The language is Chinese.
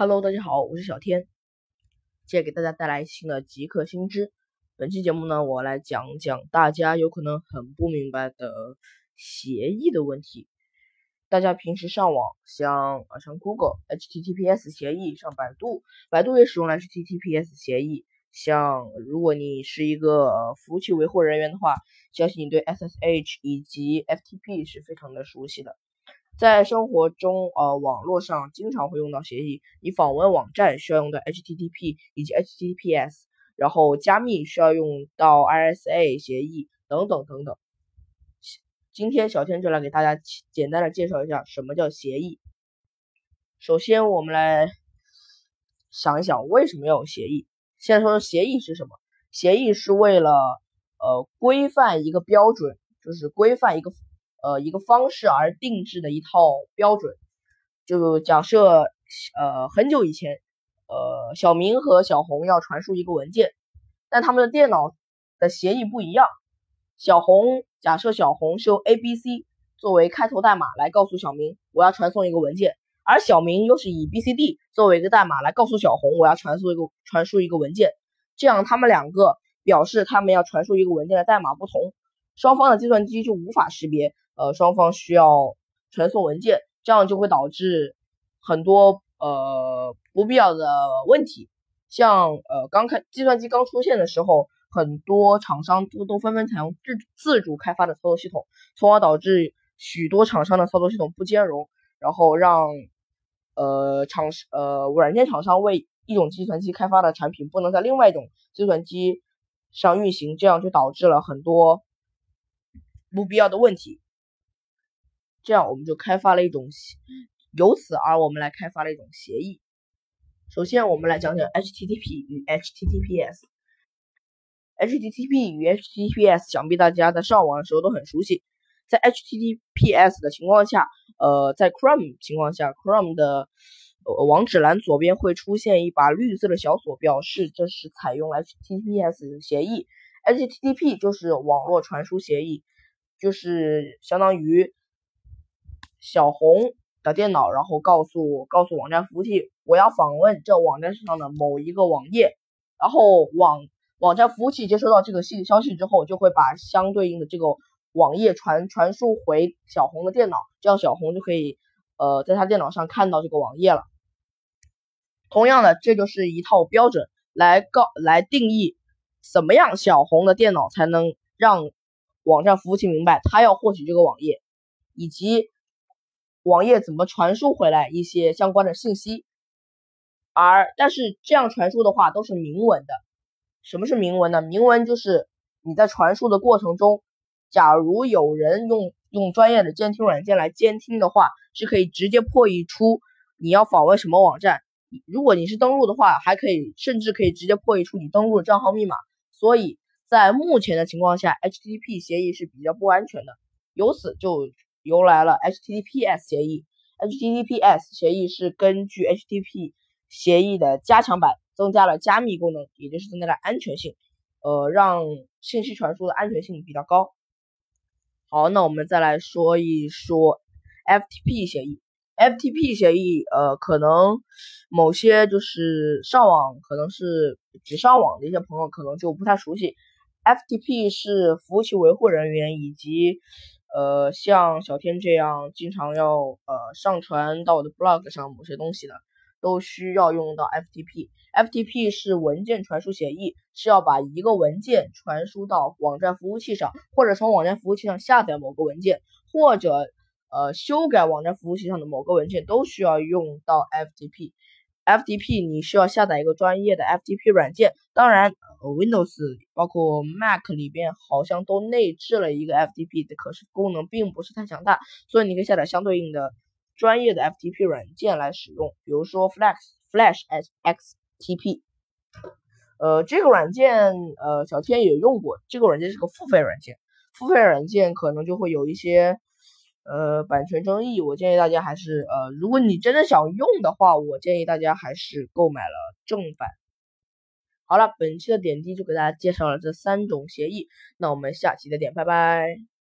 Hello，大家好，我是小天，今天给大家带来新的极客新知。本期节目呢，我来讲讲大家有可能很不明白的协议的问题。大家平时上网，像啊上 Google HTTPS 协议，上百度，百度也使用 HTTPS 协议。像如果你是一个服务器维护人员的话，相信你对 SSH 以及 FTP 是非常的熟悉的。在生活中，呃，网络上经常会用到协议。你访问网站需要用到 HTTP 以及 HTTPS，然后加密需要用到 RSA 协议等等等等。今天小天就来给大家简单的介绍一下什么叫协议。首先，我们来想一想为什么要有协议。先说协议是什么？协议是为了呃规范一个标准，就是规范一个。呃，一个方式而定制的一套标准，就假设呃很久以前，呃小明和小红要传输一个文件，但他们的电脑的协议不一样。小红假设小红是用 A B C 作为开头代码来告诉小明我要传送一个文件，而小明又是以 B C D 作为一个代码来告诉小红我要传送一个传输一个文件，这样他们两个表示他们要传输一个文件的代码不同，双方的计算机就无法识别。呃，双方需要传送文件，这样就会导致很多呃不必要的问题。像呃刚开计算机刚出现的时候，很多厂商都都纷纷采用自自主开发的操作系统，从而导致许多厂商的操作系统不兼容，然后让呃厂呃软件厂商为一种计算机开发的产品不能在另外一种计算机上运行，这样就导致了很多不必要的问题。这样我们就开发了一种，由此而我们来开发了一种协议。首先，我们来讲讲 HTTP 与 HTTPS。HTTP 与 HTTPS，想必大家在上网的时候都很熟悉。在 HTTPS 的情况下，呃，在 Chrome 情况下，Chrome 的网址栏左边会出现一把绿色的小锁，表示这是采用 HTTPS 协议。HTTP 就是网络传输协议，就是相当于。小红的电脑，然后告诉告诉网站服务器，我要访问这网站上的某一个网页，然后网网站服务器接收到这个信消息之后，就会把相对应的这个网页传传输回小红的电脑，这样小红就可以呃在他电脑上看到这个网页了。同样的，这就是一套标准来告来定义怎么样小红的电脑才能让网站服务器明白它要获取这个网页，以及。网页怎么传输回来一些相关的信息？而但是这样传输的话都是明文的。什么是明文呢？明文就是你在传输的过程中，假如有人用用专业的监听软件来监听的话，是可以直接破译出你要访问什么网站。如果你是登录的话，还可以甚至可以直接破译出你登录的账号密码。所以在目前的情况下，HTTP 协议是比较不安全的。由此就。由来了 HTTPS 协议，HTTPS 协议是根据 HTTP 协议的加强版，增加了加密功能，也就是增加了安全性，呃，让信息传输的安全性比较高。好，那我们再来说一说 FTP 协议。FTP 协议，呃，可能某些就是上网，可能是只上网的一些朋友可能就不太熟悉。FTP 是服务器维护人员以及呃，像小天这样经常要呃上传到我的 blog 上某些东西的，都需要用到 FTP。FTP 是文件传输协议，是要把一个文件传输到网站服务器上，或者从网站服务器上下载某个文件，或者呃修改网站服务器上的某个文件，都需要用到 FTP。FTP 你需要下载一个专业的 FTP 软件，当然，Windows 包括 Mac 里边好像都内置了一个 FTP 的，可是功能并不是太强大，所以你可以下载相对应的专业的 FTP 软件来使用，比如说 Flash Flash S XTP。呃，这个软件呃小天也用过，这个软件是个付费软件，付费软件可能就会有一些。呃，版权争议，我建议大家还是呃，如果你真的想用的话，我建议大家还是购买了正版。好了，本期的点滴就给大家介绍了这三种协议，那我们下期再见，拜拜。